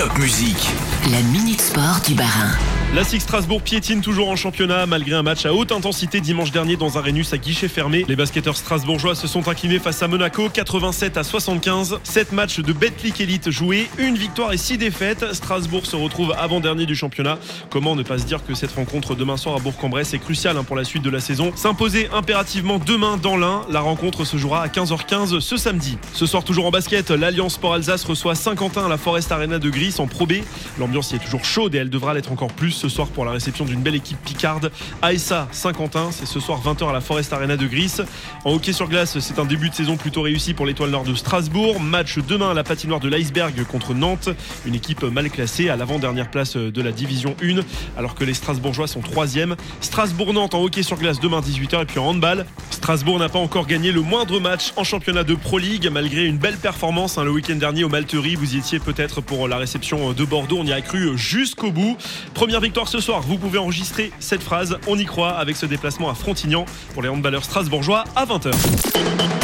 Top Musique. La Minute Sport du Barin. La Six Strasbourg piétine toujours en championnat malgré un match à haute intensité dimanche dernier dans un Rhenus à guichet fermé. Les basketteurs strasbourgeois se sont inclinés face à Monaco 87 à 75. 7 matchs de Betclic Elite joués, une victoire et 6 défaites. Strasbourg se retrouve avant-dernier du championnat. Comment ne pas se dire que cette rencontre demain soir à Bourg-en-Bresse est cruciale hein, pour la suite de la saison? S'imposer impérativement demain dans l'Ain. La rencontre se jouera à 15h15 ce samedi. Ce soir toujours en basket, l'Alliance Sport Alsace reçoit Saint-Quentin à la Forest Arena de Gris en Pro B. L'ambiance y est toujours chaude et elle devra l'être encore plus ce soir pour la réception d'une belle équipe picarde. ASA Saint-Quentin, c'est ce soir 20h à la Forest Arena de Gris. En hockey sur glace, c'est un début de saison plutôt réussi pour l'étoile nord de Strasbourg. Match demain à la patinoire de l'Iceberg contre Nantes. Une équipe mal classée à l'avant-dernière place de la division 1, alors que les Strasbourgeois sont 3 Strasbourg-Nantes en hockey sur glace demain 18h et puis en handball. Strasbourg n'a pas encore gagné le moindre match en championnat de Pro League malgré une belle performance hein, le week-end dernier au Malterie. Vous y étiez peut-être pour la réception de Bordeaux. On y a cru jusqu'au bout. Première victoire ce soir vous pouvez enregistrer cette phrase. On y croit avec ce déplacement à Frontignan pour les handballeurs strasbourgeois à 20h.